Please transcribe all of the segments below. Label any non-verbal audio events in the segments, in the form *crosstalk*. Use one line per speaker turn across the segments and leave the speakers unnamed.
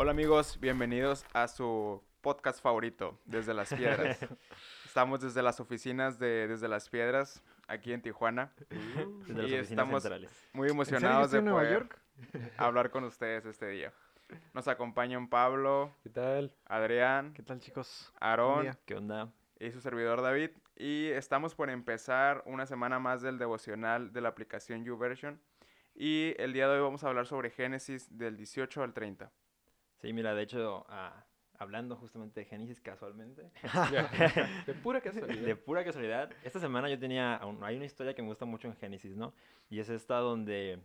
Hola amigos, bienvenidos a su podcast favorito, Desde las Piedras. *laughs* Estamos desde las oficinas de Desde las Piedras, aquí en Tijuana.
Desde
y estamos
centrales.
muy
¿En serio
emocionados de poder
York? *laughs*
hablar con ustedes este día. Nos acompañan Pablo,
¿Qué tal?
Adrián,
¿Qué tal, chicos?
Aarón.
¿Qué onda?
y su servidor David. Y estamos por empezar una semana más del devocional de la aplicación YouVersion. Y el día de hoy vamos a hablar sobre Génesis del 18 al 30.
Sí, mira, de hecho, ah, hablando justamente de Génesis casualmente, *laughs* *laughs*
De pura casualidad.
de pura casualidad, esta semana yo tenía, hay una historia que me gusta mucho en Génesis, ¿no? Y es esta donde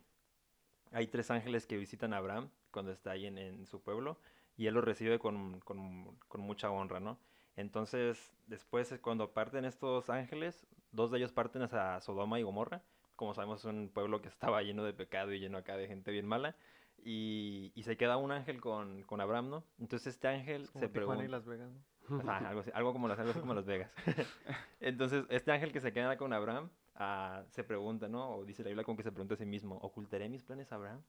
hay tres ángeles que visitan a Abraham cuando está ahí en, en su pueblo y él los recibe con, con- con mucha honra, ¿no? Entonces, después cuando parten estos ángeles, dos de ellos parten hacia Sodoma y Gomorra. Como sabemos, es un pueblo que estaba lleno de pecado y lleno acá de gente bien mala. Y, y se queda un ángel con, con Abraham, ¿no? Entonces este ángel
Como
se pregunta...
y Las Vegas, ¿no?
Ajá, algo, así, algo como las, algo así como Las Vegas. *laughs* Entonces, este ángel que se queda con Abraham ah, se pregunta, ¿no? O dice la Biblia como que se pregunta a sí mismo, ¿ocultaré mis planes a Abraham?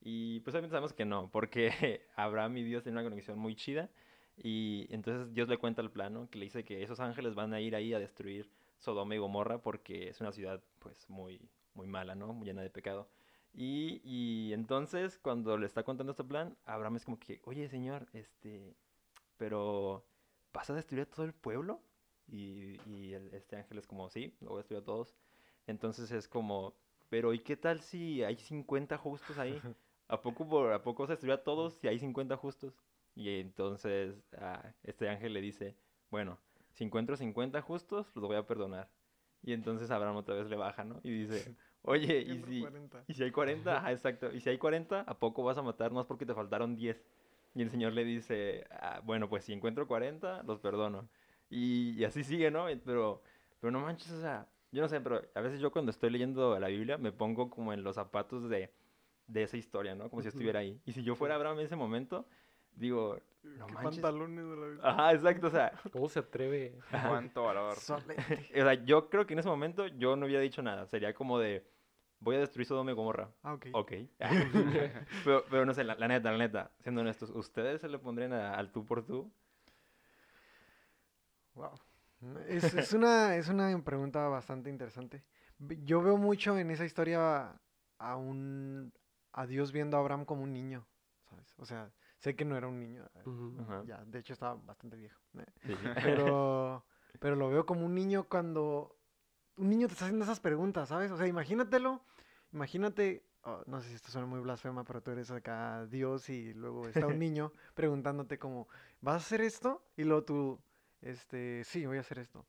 Y pues obviamente sabemos que no, porque *laughs* Abraham y Dios tienen una conexión muy chida. Y entonces Dios le cuenta el plan, ¿no? Que le dice que esos ángeles van a ir ahí a destruir Sodoma y Gomorra porque es una ciudad pues muy, muy mala, ¿no? Muy llena de pecado. Y, y entonces cuando le está contando este plan, Abraham es como que, oye señor, este, pero ¿vas a destruir a todo el pueblo? Y, y el- este ángel es como, sí, lo voy a destruir a todos. Entonces es como, pero ¿y qué tal si hay 50 justos ahí? *laughs* ¿A poco, por, ¿A poco se destruye a todos si hay 50 justos? Y entonces ah, este ángel le dice, bueno, si encuentro 50 justos, los voy a perdonar. Y entonces Abraham otra vez le baja, ¿no? Y dice, *laughs* oye, ¿y si,
40.
y si hay 40? Ajá, exacto. Y si hay 40, ¿a poco vas a matar? No es porque te faltaron 10. Y el Señor le dice, "Ah, bueno, pues si encuentro 40, los perdono. Y, y así sigue, ¿no? Pero, pero no manches, o sea, yo no sé, pero a veces yo cuando estoy leyendo la Biblia me pongo como en los zapatos de, de esa historia, ¿no? Como si estuviera ahí. Y si yo fuera Abraham en ese momento, digo, no
¿Qué
manches.
pantalones de la vida?
Ajá, exacto, o sea, *laughs*
¿Cómo se atreve?
Cuánto valor.
Solete.
o sea, yo creo que en ese momento yo no hubiera dicho nada. Sería como de, voy a destruir Sodoma y Gomorra.
Ah, ok.
Ok. *laughs* pero, pero no sé, la, la neta, la neta, siendo honestos, ¿ustedes se le pondrían a- al tú por tú?
Wow. Es, es una, es una pregunta bastante interesante. Yo veo mucho en esa historia a un a Dios viendo a Abraham como un niño, ¿sabes? O sea, sé que no era un niño, eh.
Ajá.
ya, de hecho estaba bastante viejo. eh,
sí. *laughs*
Pero, pero lo veo como un niño cuando un niño te está haciendo esas preguntas, ¿sabes? O sea, imagínatelo, imagínate, oh, no sé si esto suena muy blasfema, pero tú eres acá Dios y luego está un *laughs* niño preguntándote como, ¿vas a hacer esto? Y luego tú, este, sí, voy a hacer esto.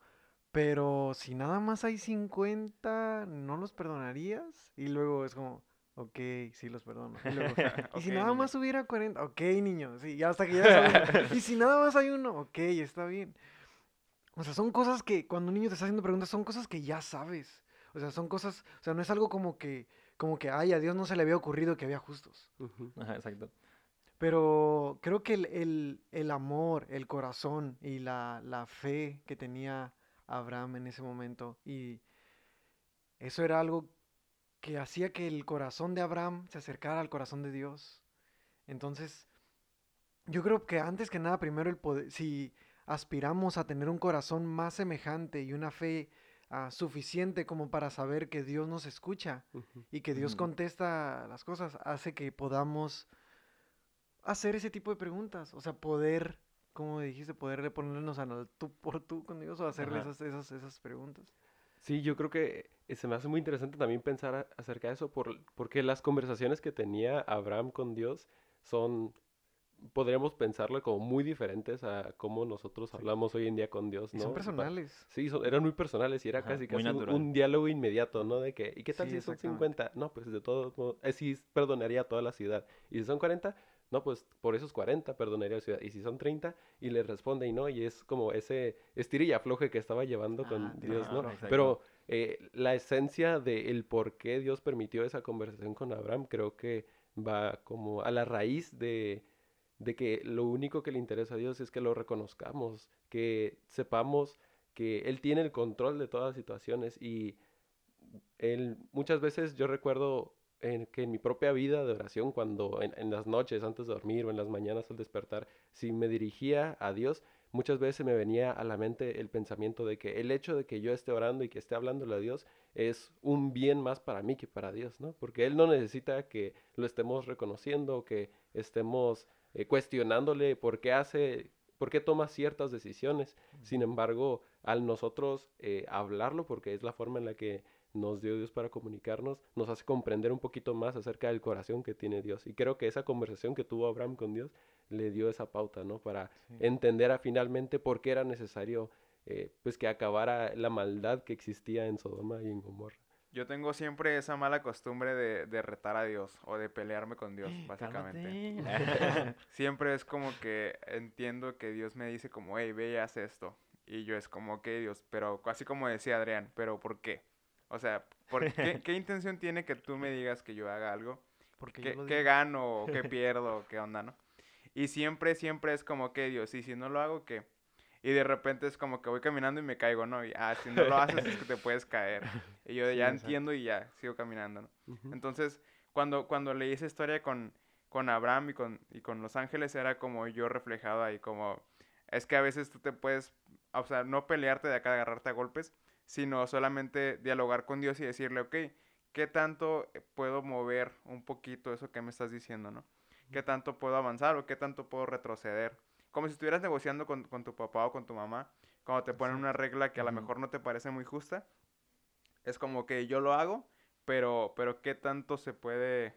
Pero si nada más hay 50, ¿no los perdonarías? Y luego es como, ok, sí los perdono. Y luego, *laughs* y si nada
niño.
más hubiera 40, ok, niño, sí, ya hasta que ya sabes. *laughs* y si nada más hay uno, ok, está bien. O sea, son cosas que cuando un niño te está haciendo preguntas, son cosas que ya sabes. O sea, son cosas, o sea, no es algo como que, como que, ay, a Dios no se le había ocurrido que había justos.
Ajá, exacto.
Pero creo que el, el- el amor, el corazón y la, la fe que tenía Abraham en ese momento, y eso era algo que hacía que el corazón de Abraham se acercara al corazón de Dios. Entonces, yo creo que antes que nada, primero el poder, si aspiramos a tener un corazón más semejante y una fe ah, suficiente como para saber que Dios nos escucha, y que Dios contesta las cosas, hace que podamos hacer ese tipo de preguntas. O sea, poder, como dijiste, poder ponernos al tú por tú con Dios o hacerle esas, esas, esas preguntas.
Sí, yo creo que eh, se me hace muy interesante también pensar a- acerca de eso, por, porque las conversaciones que tenía Abraham con Dios son, podríamos pensarlo como muy diferentes a cómo nosotros hablamos hoy en día con Dios,
Y
¿no?
son personales.
Sí, son- eran muy personales y era
Ajá,
casi casi un, diálogo inmediato, ¿no? De que, ¿y qué tal
Sí,
si son
exactamente.
50? No, pues de todos modos, eh, sí perdonaría a toda la ciudad. Y si son 40, no, pues por esos 40 perdonaría a la ciudad. Y si son 30, y le responde y no, y es como ese estira y afloje que estaba llevando con
Ah,
Dios, ¿no? Pero eh, la esencia del por qué Dios permitió esa conversación con Abraham creo que va como a la raíz de, de que lo único que le interesa a Dios es que lo reconozcamos, que sepamos que Él tiene el control de todas las situaciones y él, muchas veces yo recuerdo en, que en mi propia vida de oración, cuando en, en las noches antes de dormir o en las mañanas al despertar, si me dirigía a Dios, muchas veces me venía a la mente el pensamiento de que el hecho de que yo esté orando y que esté hablándole a Dios es un bien más para mí que para Dios, ¿no? Porque Él no necesita que lo estemos reconociendo, que estemos eh, cuestionándole por qué hace, por qué toma ciertas decisiones. Sin embargo, al nosotros eh, hablarlo, porque es la forma en la que nos dio Dios para comunicarnos, nos hace comprender un poquito más acerca del corazón que tiene Dios. Y creo que esa conversación que tuvo Abraham con Dios le dio esa pauta, ¿no? Para
Sí.
entender a finalmente por qué era necesario, eh, pues, que acabara la maldad que existía en Sodoma y en Gomorra.
Yo tengo siempre esa mala costumbre de, de retar a Dios o de pelearme con Dios, *gasps* básicamente. *laughs* Siempre es como que entiendo que Dios me dice como, hey, ve y haz esto. Y yo es como, ok, Dios, pero así como decía Adrián, pero ¿por qué? O sea, ¿por *laughs* qué, ¿qué intención tiene que tú me digas que yo haga algo?
Porque
¿Qué, qué gano o qué *laughs* pierdo o qué onda, no? Y siempre, siempre es como que Dios, y si no lo hago, ¿qué? Y de repente es como que voy caminando y me caigo, ¿no? Y, ah, si no lo haces es que te puedes caer. Y yo
Sí,
ya
exacto.
entiendo y ya sigo caminando, ¿no?
Ujú.
Entonces, cuando, cuando leí esa historia con, con Abraham y con, y con los ángeles, era como yo reflejado ahí, como es que a veces tú te puedes, o sea, no pelearte de acá, agarrarte a golpes, sino solamente dialogar con Dios y decirle, ok, ¿qué tanto puedo mover un poquito eso que me estás diciendo, no? ¿Qué tanto puedo avanzar o qué tanto puedo retroceder? Como si estuvieras negociando con, con tu papá o con tu mamá, cuando te ponen una regla que a lo mejor no te parece muy justa, es como que yo lo hago, pero, pero qué tanto se puede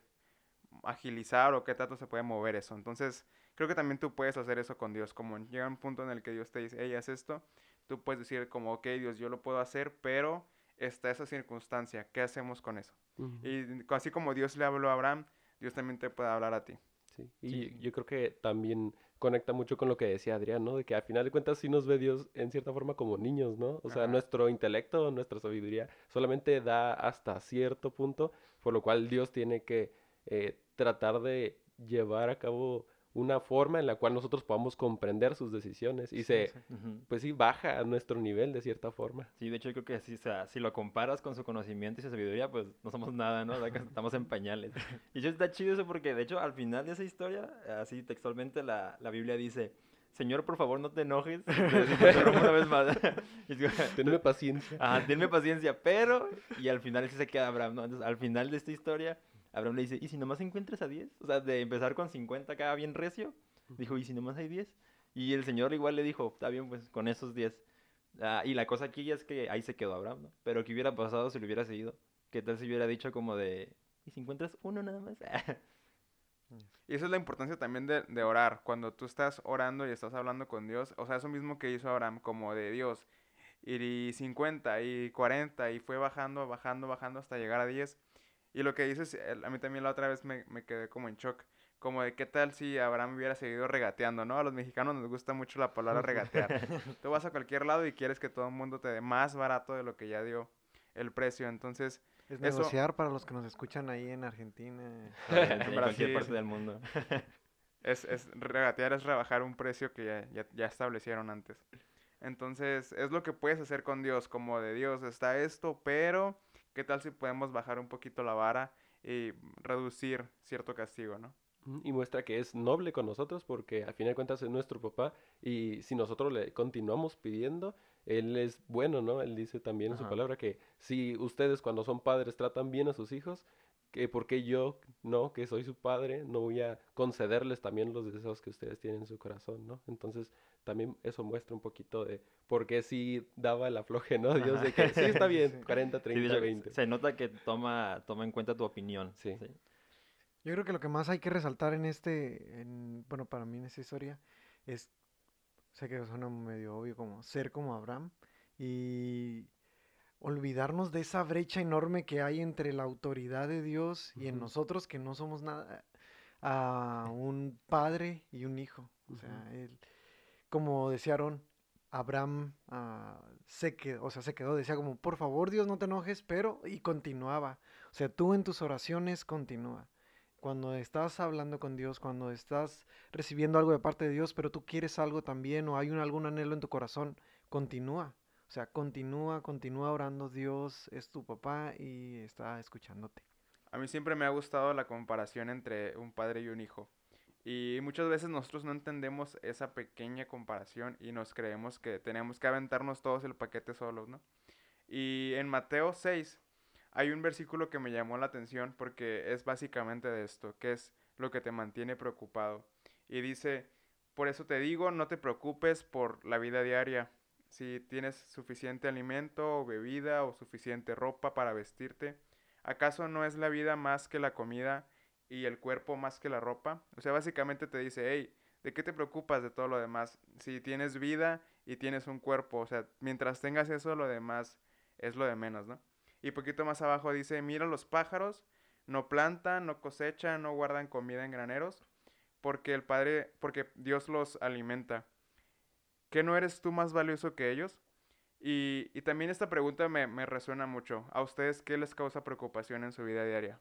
agilizar o qué tanto se puede mover eso. Entonces, creo que también tú puedes hacer eso con Dios, como llega un punto en el que Dios te dice, hey, haz esto, tú puedes decir como, ok, Dios, yo lo puedo hacer, pero está esa circunstancia, ¿qué hacemos con eso?
Ujú.
Y así como Dios le habló a Abraham, Dios también te puede hablar a ti.
Sí, y
Sí.
yo creo que también conecta mucho con lo que decía Adrián, ¿no? De que a final de cuentas sí nos ve Dios en cierta forma como niños, ¿no? O sea,
Ajá.
nuestro intelecto, nuestra sabiduría solamente da hasta cierto punto, por lo cual Dios tiene que eh, tratar de llevar a cabo una forma en la cual nosotros podamos comprender sus decisiones y
Sí,
se,
exacto.
Ujú.
pues sí, baja a nuestro nivel de cierta forma.
Sí, de hecho yo creo que sí, o sea, si lo comparas con su conocimiento y su sabiduría, pues no somos nada, ¿no? O sea, que *laughs* estamos en pañales. Y eso está chido eso porque, de hecho, al final de esa historia, así textualmente la, la Biblia dice, Señor, por favor, no te enojes. *laughs* Te una vez más. *laughs*
Tenme paciencia.
Ajá, tenme paciencia, pero... Y al final sí se queda Abraham, ¿no? Entonces, al final de esta historia, Abraham le dice, ¿y si nomás encuentras a 10? O sea, de empezar con 50 acá bien recio, dijo, ¿y si nomás hay 10? Y el señor igual le dijo, está bien, pues con esos 10. Ah, y la cosa aquí es que ahí se quedó Abraham, ¿no? Pero ¿qué hubiera pasado si lo hubiera seguido? ¿Qué tal si hubiera dicho como de, ¿y si encuentras uno nada más? *laughs*
Y esa es la importancia también de, de orar. Cuando tú estás orando y estás hablando con Dios, o sea, eso mismo que hizo Abraham, como de Dios, y 50 y 40, y fue bajando, bajando, bajando hasta llegar a 10. Y lo que dices, a mí también la otra vez me, me quedé como en shock. Como de qué tal si Abraham hubiera seguido regateando, ¿no? A los mexicanos nos gusta mucho la palabra regatear. *laughs* Tú vas a cualquier lado y quieres que todo el mundo te dé más barato de lo que ya dio el precio. Entonces,
Es
Eso-
negociar para los que nos escuchan ahí en Argentina. *laughs*
en cualquier parte del mundo. *laughs*
Es, es regatear es rebajar un precio que ya, ya, ya establecieron antes. Entonces, es lo que puedes hacer con Dios, como de Dios, está esto, pero ¿qué tal si podemos bajar un poquito la vara y reducir cierto castigo, ¿no?
Y muestra que es noble con nosotros porque al final de cuentas es nuestro papá y si nosotros le continuamos pidiendo, él es bueno, ¿no? Él dice también en su palabra que si ustedes cuando son padres tratan bien a sus hijos, que porque yo, no, que soy su padre, no voy a concederles también los deseos que ustedes tienen en su corazón, ¿no? Entonces también eso muestra un poquito de por qué sí daba el afloje, ¿no? Dios de que sí está bien, *laughs*
Sí.
40,
Sí, de
30,
hecho,
20.
Se nota que toma, toma en cuenta tu opinión.
Sí.
Yo creo que lo que más hay que resaltar en este, en, bueno, para mí en esta historia, es, sé que suena medio obvio como ser como Abraham y olvidarnos de esa brecha enorme que hay entre la autoridad de Dios y en nosotros que no somos nada, a un padre y un hijo. O sea, él, como decía Aarón, Abraham ah, se quedó, o sea, se quedó, decía como, por favor Dios no te enojes, pero, y continuaba. O sea, tú en tus oraciones continúa. Cuando estás hablando con Dios, cuando estás recibiendo algo de parte de Dios, pero tú quieres algo también o hay un, algún anhelo en tu corazón, continúa. O sea, continúa, continúa orando. Dios es tu papá y está escuchándote.
A mí siempre me ha gustado la comparación entre un padre y un hijo. Y muchas veces nosotros no entendemos esa pequeña comparación y nos creemos que tenemos que aventarnos todos el paquete solos, ¿no? Y en Mateo 6 hay un versículo que me llamó la atención porque es básicamente de esto, que es lo que te mantiene preocupado. Y dice, por eso te digo, no te preocupes por la vida diaria, si tienes suficiente alimento o bebida o suficiente ropa para vestirte. ¿Acaso no es la vida más que la comida y el cuerpo más que la ropa? O sea, básicamente te dice, hey, ¿de qué te preocupas de todo lo demás? Si tienes vida y tienes un cuerpo, o sea, mientras tengas eso, lo demás es lo de menos, ¿no? Y poquito más abajo dice, mira los pájaros, no plantan, no cosechan, no guardan comida en graneros, porque el Padre, porque Dios los alimenta. ¿Qué no eres tú más valioso que ellos? Y, y también esta pregunta me, me resuena mucho. ¿A ustedes qué les causa preocupación en su vida diaria?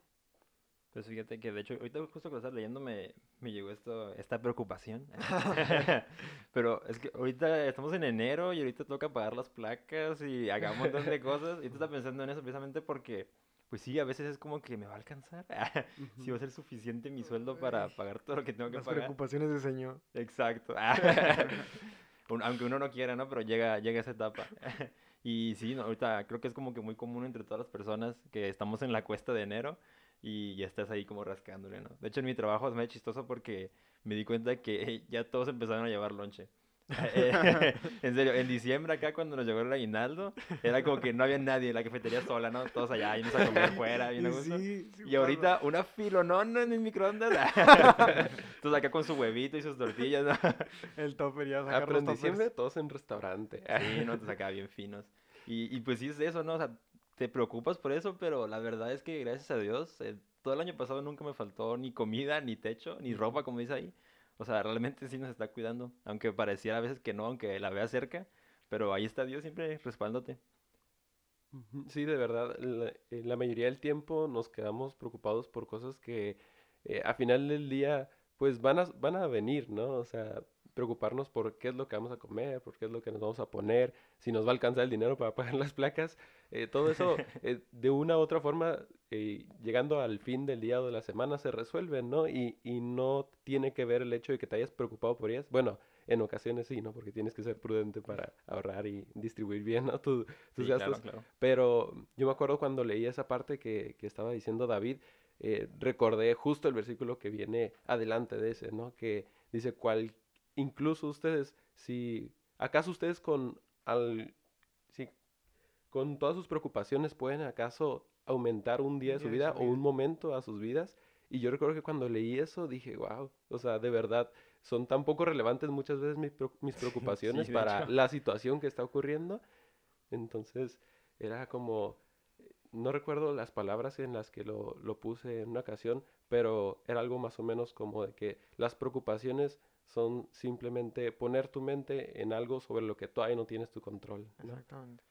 Pues fíjate que de hecho, ahorita justo cuando estás leyendo me, me llegó esto, esta preocupación. *laughs* Pero es que ahorita estamos en enero y ahorita toca pagar las placas y hagamos un montón de cosas. Y tú estás pensando en eso precisamente porque, pues sí, a veces es como que me va a alcanzar. *laughs* si va a ser suficiente mi sueldo para pagar todo lo que tengo que
Las
pagar.
preocupaciones de señor.
Exacto. *laughs* Un- Aunque uno no quiera, ¿no? Pero llega, llega esa etapa. *laughs* Y sí, no, ahorita creo que es como que muy común entre todas las personas que estamos en la cuesta de enero y ya estás ahí como rascándole, ¿no? De hecho, en mi trabajo es medio chistoso porque me di cuenta que *laughs* ya todos empezaron a llevar lonche. Eh, *laughs* *laughs* en serio, en diciembre acá cuando nos llegó el aguinaldo, era como que no había nadie en la cafetería sola, ¿no? Todos allá, yendo a comer fuera, bien
Y
gusto.
sí, sí
Y ahorita una filonona en el microondas. *laughs* Entonces acá con su huevito y sus tortillas, ¿no?
El topper ya
Ah,
sacar
pero en diciembre todos en restaurante.
Sí, no, te sacaba bien finos. Y, y pues sí es eso, ¿no? O sea, te preocupas por eso, pero la verdad es que gracias a Dios, eh, todo el año pasado nunca me faltó ni comida, ni techo, ni ropa, como dice ahí. O sea, realmente sí nos está cuidando, aunque pareciera a veces que no, aunque la vea cerca, pero ahí está Dios siempre respaldándote.
Sí, de verdad, la, eh, la mayoría del tiempo nos quedamos preocupados por cosas que eh, a final del día pues van a, van a venir, ¿no? O sea, preocuparnos por qué es lo que vamos a comer, por qué es lo que nos vamos a poner, si nos va a alcanzar el dinero para *laughs* pagar las placas, eh, todo eso *laughs* eh, de una u otra forma, eh, llegando al fin del día o de la semana se resuelve, ¿no? Y, y no tiene que ver el hecho de que te hayas preocupado por ellas. Bueno, en ocasiones sí, ¿no? Porque tienes que ser prudente para ahorrar y distribuir bien, ¿no? Tu- tus
Sí,
gastos.
claro, claro.
Pero yo me acuerdo cuando leí esa parte que, que estaba diciendo David, recordé justo el versículo que viene adelante de ese, ¿no? Que dice, cual, incluso ustedes, si, ¿acaso ustedes con, al, si, con todas sus preocupaciones pueden acaso aumentar un día de su
día de
vida
su
o
vida.
un momento a sus vidas? Y yo recuerdo que cuando leí eso dije, wow, o sea, de verdad, son tan poco relevantes muchas veces mis, *laughs* mis preocupaciones
de
para
hecho.
la situación que está ocurriendo. Entonces, era como, no recuerdo las palabras en las que lo, lo puse en una ocasión, pero era algo más o menos como de que las preocupaciones son simplemente poner tu mente en algo sobre lo que todavía no tienes tu control. ¿no?
Exactamente.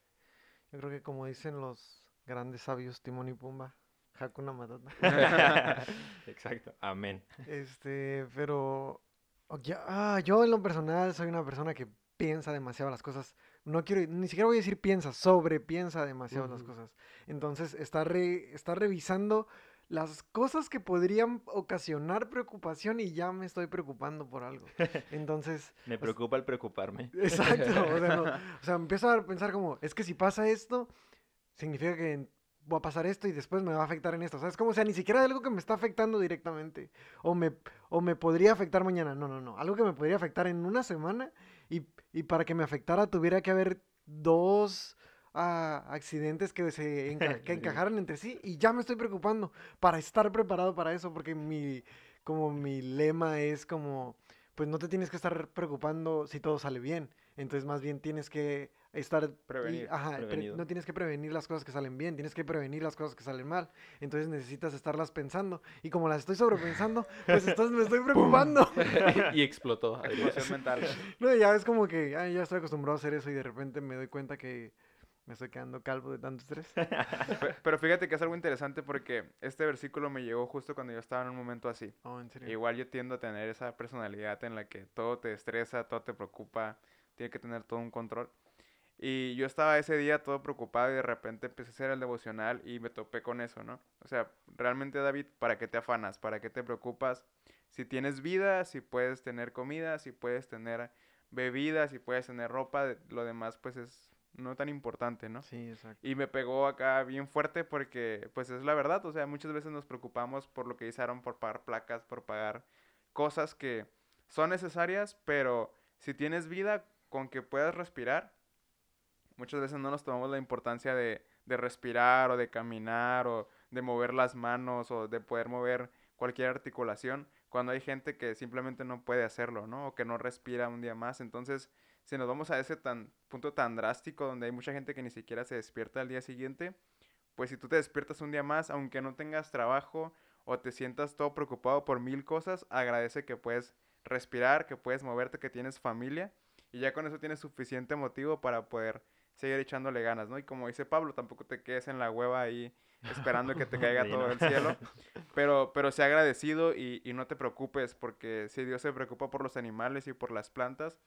Yo creo que como dicen los grandes sabios Timón y Pumba, Hakuna Matata. *laughs*
Exacto, amén.
Este, pero ah, yo en lo personal soy una persona que piensa demasiado las cosas. No quiero, ni siquiera voy a decir piensa, sobrepiensa demasiado las cosas. Entonces, está, re- está revisando las cosas que podrían ocasionar preocupación y ya me estoy preocupando por algo. *laughs* Entonces,
Me
o s-
preocupa el preocuparme. *laughs*
exacto. O sea, no- *laughs* o sea, empiezo a pensar como, es que si pasa esto, significa que va a pasar esto y después me va a afectar en esto. ¿Sabes? Como, o sea, ni siquiera de algo que me está afectando directamente. O me, o me podría afectar mañana. No, no, no. Algo que me podría afectar en una semana y, y para que me afectara tuviera que haber dos accidentes que se enca- *laughs* que encajaran entre sí y ya me estoy preocupando para estar preparado para eso porque mi, como mi lema es como, pues no te tienes que estar preocupando si todo sale bien. Entonces más bien tienes que estar... y-
Prevenir,
ajá, pre-
prevenido.
no tienes que prevenir las cosas que salen bien, tienes que prevenir las cosas que salen mal. Entonces necesitas estarlas pensando. Y como las estoy sobrepensando, pues entonces me estoy preocupando. *laughs*
y *laughs* explotó.
Mental.
No, ya es como que ay, ya estoy acostumbrado a hacer eso y de repente me doy cuenta que me estoy quedando calvo de tanto estrés. *laughs*
Pe- Pero fíjate que es algo interesante porque este versículo me llegó justo cuando yo estaba en un momento así.
Oh, en serio.
Igual yo tiendo a tener esa personalidad en la que todo te estresa, todo te preocupa, tiene que tener todo un control. Y yo estaba ese día todo preocupado y de repente empecé a hacer el devocional y me topé con eso, ¿no? O sea, realmente David, ¿para qué te afanas? ¿Para qué te preocupas? Si tienes vida, si puedes tener comida, si puedes tener bebidas, si puedes tener ropa, lo demás pues es no tan importante, ¿no?
Sí, exacto.
Y me pegó acá bien fuerte porque pues es la verdad, o sea, muchas veces nos preocupamos por lo que hicieron, por pagar placas, por pagar cosas que son necesarias, pero si tienes vida con que puedas respirar, muchas veces no nos tomamos la importancia de, de respirar o de caminar o de mover las manos o de poder mover cualquier articulación cuando hay gente que simplemente no puede hacerlo, ¿no? O que no respira un día más. Entonces, si nos vamos a ese tan, punto tan drástico donde hay mucha gente que ni siquiera se despierta al día siguiente, pues si tú te despiertas un día más, aunque no tengas trabajo o te sientas todo preocupado por mil cosas, agradece que puedes respirar, que puedes moverte, que tienes familia y ya con eso tienes suficiente motivo para poder seguir echándole ganas, ¿no? Y como dice Pablo, tampoco te quedes en la hueva ahí esperando que te *laughs* caiga todo el cielo, *laughs* pero, pero sea agradecido y, y no te preocupes, porque si Dios se preocupa por los animales y por las plantas,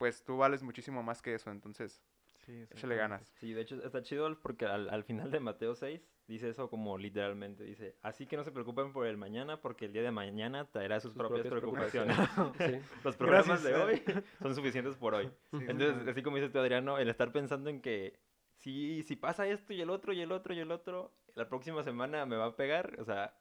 pues tú vales muchísimo más que eso, entonces
Sí,
échale
exactamente.
ganas.
Sí, de hecho está chido porque al, al final de Mateo 6 dice eso como literalmente, dice, así que no se preocupen por el mañana porque el día de mañana traerá sus,
Sus
propias,
propias
preocupaciones. *laughs*
Sí.
Los problemas
Gracias,
de
eh.
hoy son suficientes por hoy.
Sí,
Entonces, así como dices tú, Adriano, el estar pensando en que si, si pasa esto y el otro y el otro y el otro, la próxima semana me va a pegar, o sea,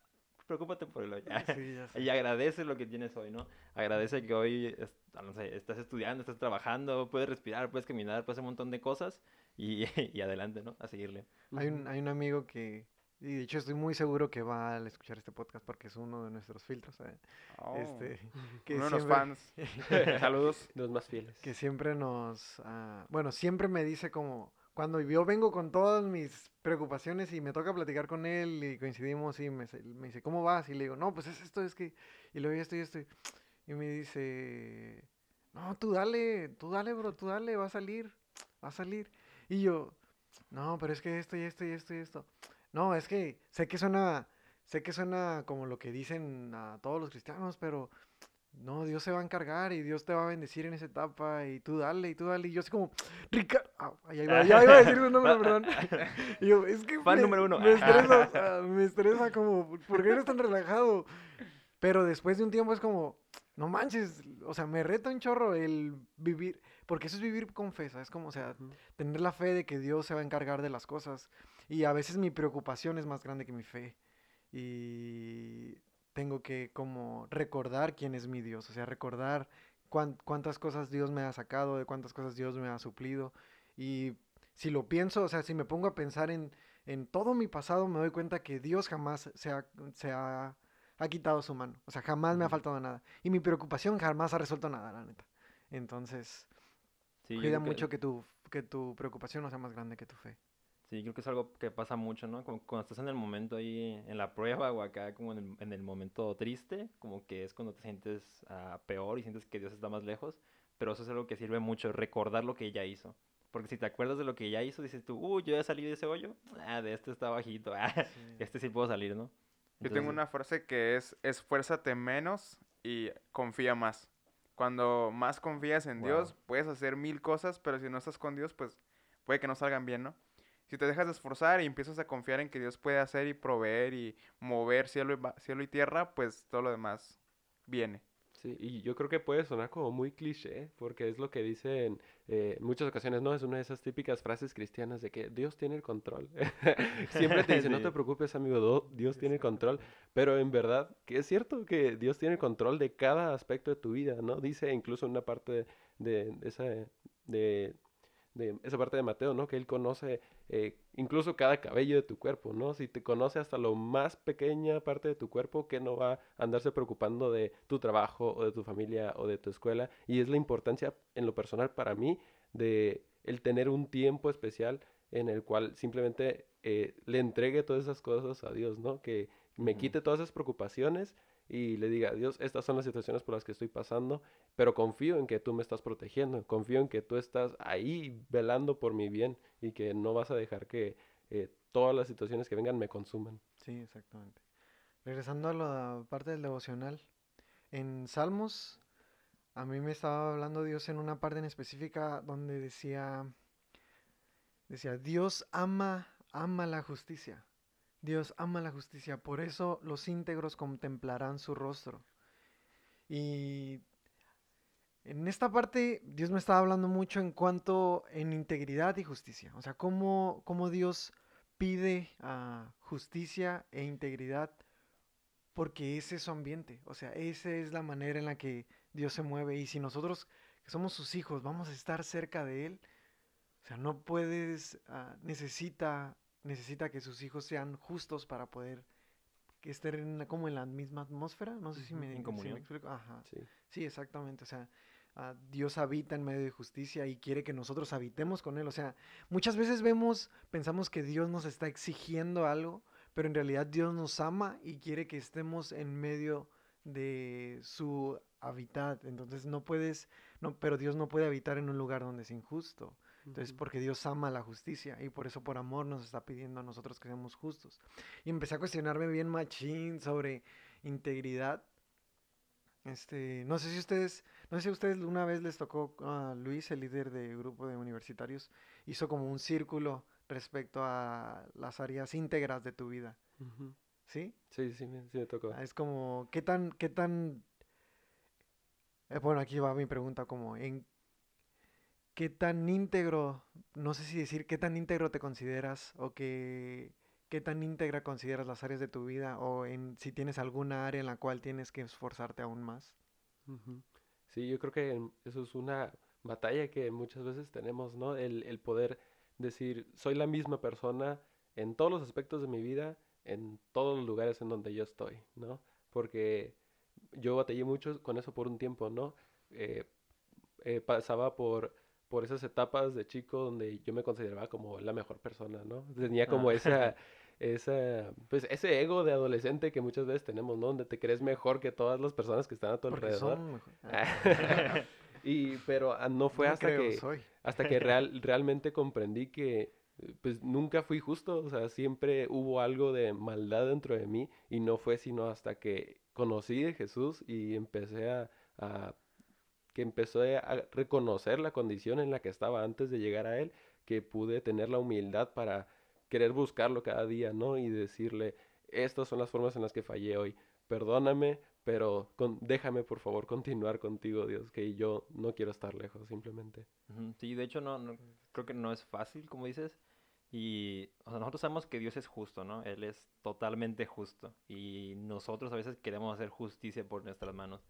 preocúpate por el hoy.
Sí, ya *laughs* sé.
Y agradece lo que tienes hoy, ¿no? Agradece que hoy, ah, no sé, estás estudiando, estás trabajando, puedes respirar, puedes caminar, puedes hacer un montón de cosas y, *laughs* y adelante, ¿no? A seguirle.
Hay un, hay un amigo que, y de hecho estoy muy seguro que va a escuchar este podcast porque es uno de nuestros filtros, ¿eh?
Oh,
este, *laughs* que
uno de los fans. Saludos.
Los más fieles.
que siempre nos, ah, bueno, siempre me dice como, cuando yo vengo con todas mis preocupaciones y me toca platicar con él y coincidimos y me, dice, ¿cómo vas? Y le digo, no, pues es esto, es que, y luego esto y esto, y me dice, no, tú dale, tú dale, bro, tú dale, va a salir, va a salir. Y yo, no, pero es que esto y esto y esto y esto. No, es que sé que suena, sé que suena como lo que dicen a todos los cristianos, pero no, Dios se va a encargar y Dios te va a bendecir en esa etapa y tú dale y tú dale. Y yo así como, Ricardo, ahí va, ya iba a decir su nombre, perdón. Y yo, es que
Fan
me,
número uno.
me estresa, sea, *laughs* me estresa como, ¿por qué eres tan relajado? Pero después de un tiempo es como, no manches, o sea, me reta un chorro el vivir, porque eso es vivir con fe, ¿sabes? Como, o sea, tener la fe de que Dios se va a encargar de las cosas. Y a veces mi preocupación es más grande que mi fe. Y tengo que como recordar quién es mi Dios, o sea, recordar cuán- cuántas cosas Dios me ha sacado, de cuántas cosas Dios me ha suplido. Y si lo pienso, o sea, si me pongo a pensar en, en todo mi pasado, me doy cuenta que Dios jamás se ha, se ha, ha quitado su mano. O sea, jamás me ha faltado nada. Y mi preocupación jamás ha resuelto nada, la neta. Entonces,
Sí,
cuida
que-
mucho que tu, que tu preocupación no sea más grande que tu fe.
Sí, creo que es algo que pasa mucho, ¿no? Como cuando estás en el momento ahí, en la prueba o acá como en el, en el momento triste, como que es cuando te sientes ah, peor y sientes que Dios está más lejos, pero eso es algo que sirve mucho, recordar lo que ya hizo. Porque si te acuerdas de lo que ya hizo, dices tú, uy, yo ya salí de ese hoyo, ah, de este está bajito, *laughs* ah, este sí puedo salir, ¿no?
Yo tengo
Entonces,
una frase que es esfuérzate menos y confía más. Cuando más confías en Dios,
Wow.
puedes hacer mil cosas, pero si no estás con Dios, pues puede que no salgan bien, ¿no? Si te dejas de esforzar y empiezas a confiar en que Dios puede hacer y proveer y mover cielo y, cielo y tierra, pues todo lo demás viene.
Sí, y yo creo que puede sonar como muy cliché, porque es lo que dicen eh, en muchas ocasiones, ¿no? Es una de esas típicas frases cristianas de que Dios tiene el control. *laughs* Siempre te dicen, no *laughs* te
Sí.
preocupes, amigo, Dios tiene el control. Pero en verdad, que es cierto que Dios tiene el control de cada aspecto de tu vida, ¿no? Dice incluso en una parte de, de esa, de, de esa parte de Mateo, ¿no? Que Él conoce eh, incluso cada cabello de tu cuerpo, ¿no? Si te conoce hasta lo más pequeña parte de tu cuerpo, que no va a andarse preocupando de tu trabajo o de tu familia o de tu escuela. Y es la importancia en lo personal para mí de el tener un tiempo especial en el cual simplemente eh, le entregue todas esas cosas a Dios, ¿no? Que me quite todas esas preocupaciones y le diga, Dios, estas son las situaciones por las que estoy pasando, pero confío en que tú me estás protegiendo, confío en que tú estás ahí velando por mi bien y que no vas a dejar que eh, todas las situaciones que vengan me consuman.
Sí, exactamente. Regresando a la parte del devocional, en Salmos, a mí me estaba hablando Dios en una parte en específica donde decía, decía, Dios ama, ama la justicia. Dios ama la justicia, por eso los íntegros contemplarán su rostro. Y en esta parte Dios me estaba hablando mucho en cuanto en integridad y justicia. O sea, cómo, cómo Dios pide a justicia e integridad porque ese es su ambiente. O sea, esa es la manera en la que Dios se mueve. Y si nosotros, que somos sus hijos, vamos a estar cerca de Él, o sea, no puedes, ah, necesita, necesita que sus hijos sean justos para poder que estén como en la misma atmósfera. No sé si me,
en
si me
comunión.
explico. Ajá.
Sí.
Sí, exactamente. O sea, Dios habita en medio de justicia y quiere que nosotros habitemos con Él. O sea, muchas veces vemos, pensamos que Dios nos está exigiendo algo, pero en realidad Dios nos ama y quiere que estemos en medio de su hábitat. Entonces no puedes, no, pero Dios no puede habitar en un lugar donde es injusto. Entonces, porque Dios ama la justicia y por eso por amor nos está pidiendo a nosotros que seamos justos. Y empecé a cuestionarme bien machín sobre integridad. Este, no sé si ustedes, no sé si a ustedes una vez les tocó a Luis, el líder de grupo de universitarios, hizo como un círculo respecto a las áreas íntegras de tu vida. ¿sí?
Sí, sí, me, sí me tocó.
Ah, Es como, ¿qué tan, qué tan... eh, bueno, aquí va mi pregunta, como, ¿en qué tan íntegro, no sé si decir qué tan íntegro te consideras o que, qué tan íntegra consideras las áreas de tu vida o en si tienes alguna área en la cual tienes que esforzarte aún más?
Sí, yo creo que eso es una batalla que muchas veces tenemos, ¿no? El, el poder decir, soy la misma persona en todos los aspectos de mi vida, en todos los lugares en donde yo estoy, ¿no? Porque yo batallé mucho con eso por un tiempo, ¿no? Eh, eh, pasaba por, por esas etapas de chico donde yo me consideraba como la mejor persona, ¿no? Tenía como
Ah.
esa, *laughs* *laughs* esa, pues ese ego de adolescente que muchas veces tenemos, ¿no? Donde te crees mejor que todas las personas que están a tu
Porque
alrededor.
son mejor- *laughs*
y, pero ah, no fue
No
hasta
creo,
que,
soy. *laughs*
hasta que real, realmente comprendí que eh, pues nunca fui justo, o sea, siempre hubo algo de maldad dentro de mí y no fue sino hasta que conocí de Jesús y empecé a, a- que empecé a reconocer la condición en la que estaba antes de llegar a Él, que pude tener la humildad para querer buscarlo cada día, ¿no? Y decirle, estas son las formas en las que fallé hoy, perdóname, pero con- déjame por favor continuar contigo, Dios, que yo no quiero estar lejos, simplemente.
Sí, de hecho no, no- creo que no es fácil, como dices. Y o sea, nosotros sabemos que Dios es justo, ¿no? Él es totalmente justo. Y nosotros a veces queremos hacer justicia por nuestras manos.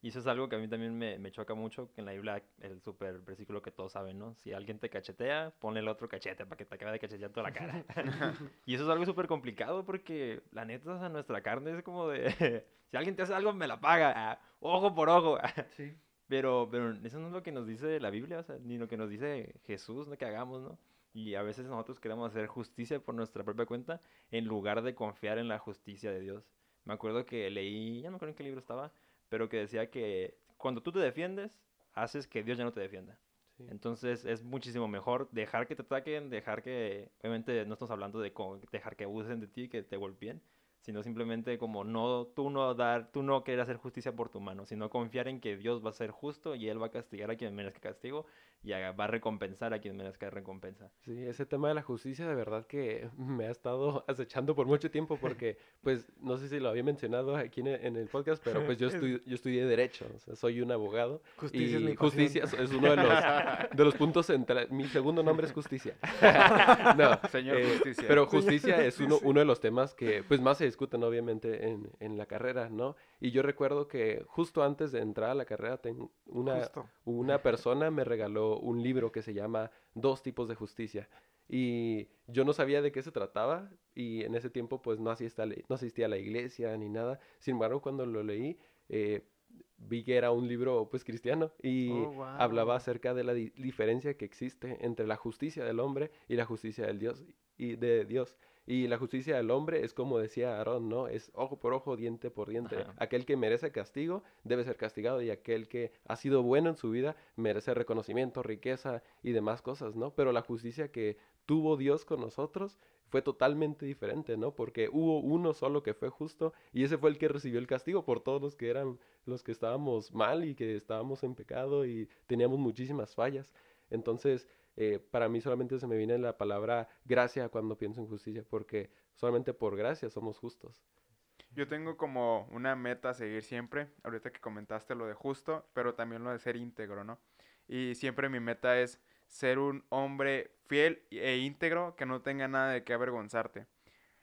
Y eso es algo que a mí también me, me choca mucho, que en la Biblia, el super versículo que todos saben, ¿no? Si alguien te cachetea, ponle el otro cachete para que te acabe de cachetear toda la cara. *laughs* *laughs* y eso es algo súper complicado porque la neta, o sea, nuestra carne es como de, *laughs* si alguien te hace algo, me la paga, ah, ojo por ojo.
Sí.
Pero, pero eso no es lo que nos dice la Biblia, o sea, ni lo que nos dice Jesús, ¿no? que hagamos, ¿no? Y a veces nosotros queremos hacer justicia por nuestra propia cuenta en lugar de confiar en la justicia de Dios. Me acuerdo que leí, ya no me acuerdo en qué libro estaba, pero que decía que cuando tú te defiendes, haces que Dios ya no te defienda.
Sí.
Entonces es muchísimo mejor dejar que te ataquen, dejar que, obviamente no estamos hablando de dejar que abusen de ti, que te golpeen, sino simplemente como no, tú no dar, tú no querer hacer justicia por tu mano, sino confiar en que Dios va a ser justo y Él va a castigar a quien merezca castigo y a- va a recompensar a quien merezca recompensa.
Sí, ese tema de la justicia de verdad que *laughs* me ha estado acechando por mucho tiempo porque, *laughs* pues, no sé si lo había mencionado aquí en el, en el podcast, pero pues yo, *laughs*
Es-
estu- yo estudié Derecho, o sea, soy un abogado
Justicia mi
es uno de los, de los puntos centrales. Mi segundo nombre es justicia. no,
Señor
eh,
Justicia.
Pero justicia es uno, uno de los temas que pues más se discuten obviamente en, en la carrera, ¿no? Y yo recuerdo que justo antes de entrar a la carrera, ten- una,
Justo.
una *laughs* persona me regaló un libro que se llama Dos tipos de justicia. Y yo no sabía de qué se trataba y en ese tiempo pues no asistía, a la- no asistía a la iglesia ni nada. Sin embargo, cuando lo leí, eh, vi que era un libro pues cristiano y
Oh,
hablaba acerca de la di- diferencia que existe entre la justicia del hombre y la justicia del Dios y de Dios. Y la justicia del hombre es como decía Aarón, ¿no? Es ojo por ojo, diente por diente.
Ajá.
Aquel que merece castigo debe ser castigado y aquel que ha sido bueno en su vida merece reconocimiento, riqueza y demás cosas, ¿no? Pero la justicia que tuvo Dios con nosotros fue totalmente diferente, ¿no? Porque hubo uno solo que fue justo y ese fue el que recibió el castigo por todos los que eran los que estábamos mal y que estábamos en pecado y teníamos muchísimas fallas. Entonces, eh, para mí solamente se me viene la palabra gracia cuando pienso en justicia, porque solamente por gracia somos justos.
Yo tengo como una meta a seguir siempre, ahorita que comentaste lo de justo, pero también lo de ser íntegro, ¿no? Y siempre mi meta es ser un hombre fiel e íntegro que no tenga nada de qué avergonzarte.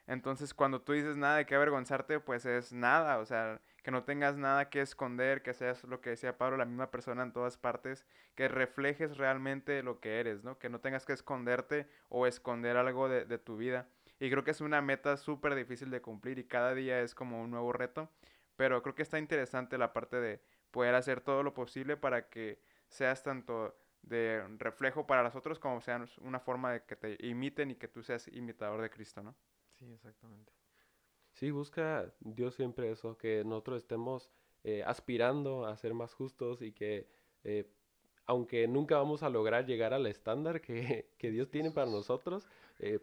Entonces, cuando tú dices nada de qué avergonzarte, pues es nada, o sea, que no tengas nada que esconder, que seas lo que decía Pablo, la misma persona en todas partes, que reflejes realmente lo que eres, ¿no? Que no tengas que esconderte o esconder algo de, tu vida. Y creo que es una meta súper difícil de cumplir y cada día es como un nuevo reto, pero creo que está interesante la parte de poder hacer todo lo posible para que seas tanto de reflejo para los otros como seas una forma de que te imiten y que tú seas imitador de Cristo, ¿no?
Sí, exactamente.
Sí, busca Dios siempre eso, que nosotros estemos eh, aspirando a ser más justos y que eh, aunque nunca vamos a lograr llegar al estándar que, que Dios tiene para nosotros, eh,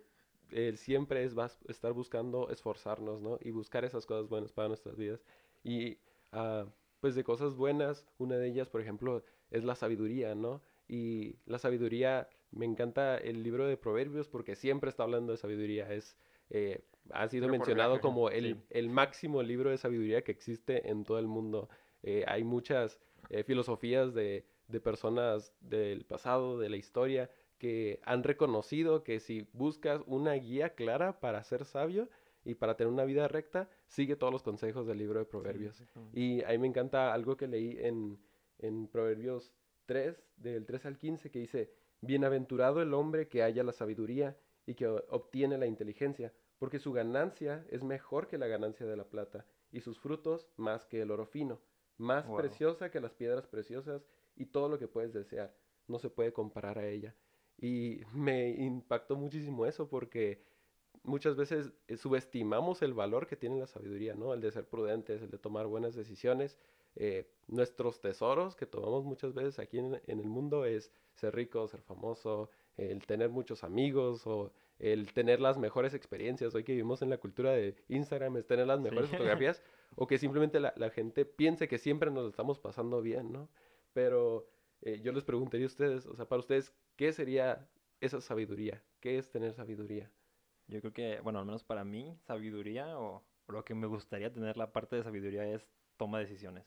Él siempre es va a estar buscando esforzarnos, ¿no? Y buscar esas cosas buenas para nuestras vidas. Y ah, pues de cosas buenas, una de ellas, por ejemplo, es la sabiduría, ¿no? Y la sabiduría, me encanta el libro de Proverbios porque siempre está hablando de sabiduría. Es eh, ha sido
Pero
mencionado
viaje,
como el,
sí.
el máximo libro de sabiduría que existe en todo el mundo. Eh, hay muchas eh, filosofías de, de personas del pasado, de la historia, que han reconocido que si buscas una guía clara para ser sabio y para tener una vida recta, sigue todos los consejos del libro de Proverbios.
Sí.
Y a mí me encanta algo que leí en, en Proverbios 3, del 3 al 15, que dice, Bienaventurado el hombre que haya la sabiduría y que obtiene la inteligencia, porque su ganancia es mejor que la ganancia de la plata, y sus frutos más que el oro fino, más
Wow.
preciosa que las piedras preciosas y todo lo que puedes desear. No se puede comparar a ella. Y *laughs* me impactó muchísimo eso porque muchas veces eh, subestimamos el valor que tiene la sabiduría, ¿no? El de ser prudentes, el de tomar buenas decisiones. Eh, nuestros tesoros que tomamos muchas veces aquí en, en el mundo es ser rico, ser famoso, el tener muchos amigos o el tener las mejores experiencias. Hoy que vivimos en la cultura de Instagram es tener las
Sí.
mejores fotografías *laughs* o que simplemente la, la gente piense que siempre nos lo estamos pasando bien, ¿no? Pero eh, yo les preguntaría a ustedes, o sea, para ustedes, ¿qué sería esa sabiduría? ¿Qué es tener sabiduría?
Yo creo que, bueno, al menos para mí, sabiduría o, o lo que me gustaría tener la parte de sabiduría es toma de decisiones.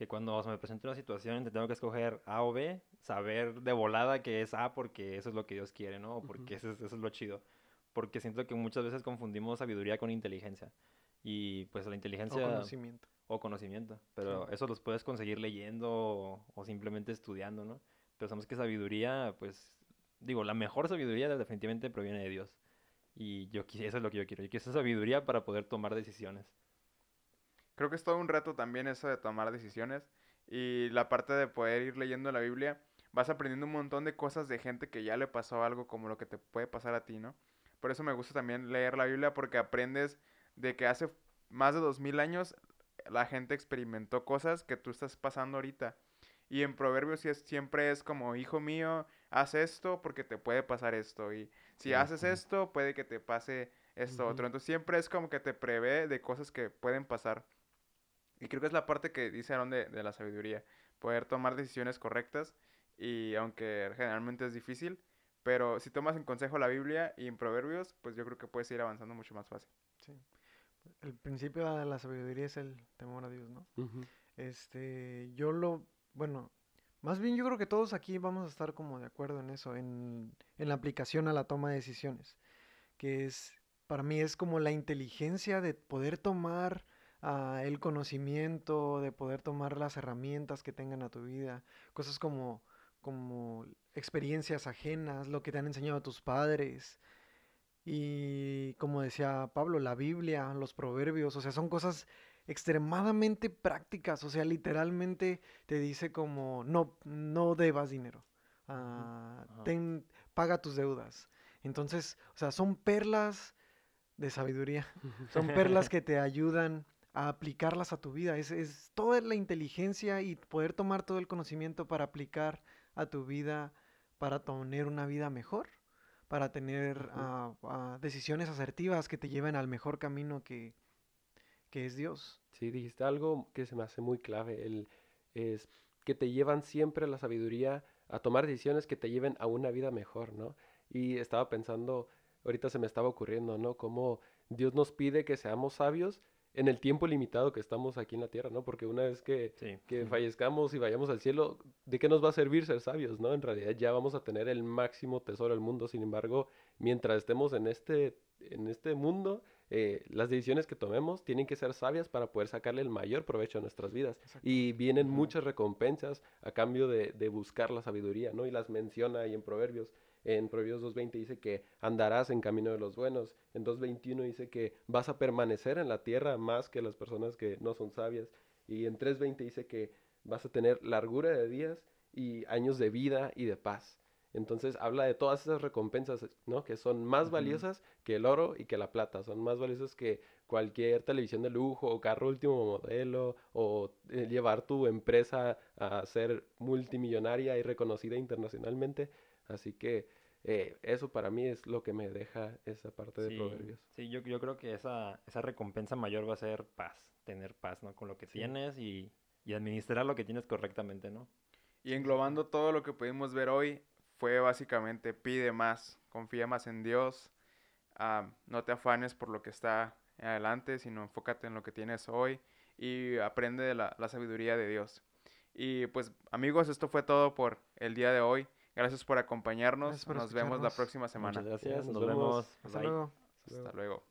Que cuando me presenta una situación que tengo que escoger A o B, saber de volada que es A porque eso es lo que Dios quiere, ¿no? O porque eso, es, eso es lo chido. Porque siento que muchas veces confundimos sabiduría con inteligencia. Y pues la
O
inteligencia
conocimiento.
o conocimiento, pero eso los puedes conseguir leyendo o, o simplemente estudiando, ¿no? Pensamos que sabiduría, pues, digo, la mejor sabiduría definitivamente proviene de Dios. Y yo eso es lo que yo quiero. Yo quiero esa sabiduría para poder tomar decisiones.
Creo que es todo un reto también eso de tomar decisiones y la parte de poder ir leyendo la Biblia, vas aprendiendo un montón de cosas de gente que ya le pasó algo como lo que te puede pasar a ti, ¿no? Por eso me gusta también leer la Biblia porque aprendes de que hace más de dos mil años la gente experimentó cosas que tú estás pasando ahorita. Y en Proverbios siempre es como, hijo mío, haz esto porque te puede pasar esto. Y si haces esto, puede que te pase esto
Ujú.
otro. Entonces siempre es como que te prevé de cosas que pueden pasar. Y creo que es la parte que dice Aaron de, de la sabiduría. Poder tomar decisiones correctas. Y aunque generalmente es difícil, pero si tomas en consejo la Biblia y en Proverbios, pues yo creo que puedes ir avanzando mucho más fácil.
Sí. El principio de la sabiduría es el temor a Dios, ¿no?
Ujú.
Este, yo lo, bueno, más bien yo creo que todos aquí vamos a estar como de acuerdo en eso, en, en la aplicación a la toma de decisiones, que es, para mí es como la inteligencia de poder tomar el conocimiento, de poder tomar las herramientas que tengan a tu vida, cosas como, como experiencias ajenas, lo que te han enseñado tus padres, y como decía Pablo, la Biblia, los proverbios, o sea, son cosas extremadamente prácticas, o sea, literalmente te dice como, no, no debas dinero, ah, ten, paga tus deudas. Entonces, o sea, son perlas de sabiduría, *laughs* son perlas que te ayudan a aplicarlas a tu vida. Es, es toda la inteligencia y poder tomar todo el conocimiento para aplicar a tu vida, para tener una vida mejor, para tener ah, ah, decisiones asertivas que te lleven al mejor camino que, que es Dios.
Sí, dijiste algo que se me hace muy clave, el, es que te llevan siempre la sabiduría a tomar decisiones que te lleven a una vida mejor, ¿no? Y estaba pensando, ahorita se me estaba ocurriendo, ¿no? Cómo Dios nos pide que seamos sabios en el tiempo limitado que estamos aquí en la tierra, ¿no? Porque una vez que,
Sí.
que fallezcamos y vayamos al cielo, ¿de qué nos va a servir ser sabios, no? En realidad ya vamos a tener el máximo tesoro del mundo. Sin embargo, mientras estemos en este, en este mundo, eh, las decisiones que tomemos tienen que ser sabias para poder sacarle el mayor provecho a nuestras vidas. Y vienen muchas recompensas a cambio de, de buscar la sabiduría, ¿no? Y las menciona ahí en Proverbios. En Proverbios 2.20 dice que andarás en camino de los buenos. En 2.21 dice que vas a permanecer en la tierra más que las personas que no son sabias. Y en 3.20 dice que vas a tener largura de días y años de vida y de paz. Entonces habla de todas esas recompensas, ¿no? Que son más valiosas que el oro y que la plata. Son más valiosas que cualquier televisión de lujo o carro último modelo o eh, llevar tu empresa a ser multimillonaria y reconocida internacionalmente. Así que eh, eso para mí es lo que me deja esa parte de
Sí,
Proverbios.
sí, yo, yo creo que esa, esa recompensa mayor va a ser paz, tener paz, ¿no? Con lo que
Sí.
tienes y, y administrar lo que tienes correctamente, ¿no?
Y englobando todo lo que pudimos ver hoy, fue básicamente pide más, confía más en Dios, no te afanes por lo que está adelante, sino enfócate en lo que tienes hoy y aprende de la, la sabiduría de Dios. Y pues amigos, esto fue todo por el día de hoy. Gracias por acompañarnos.
Gracias por
Nos vemos la próxima semana.
Muchas gracias,
nos
nos,
vemos.
vemos.
Hasta
Bye.
luego.
Hasta luego.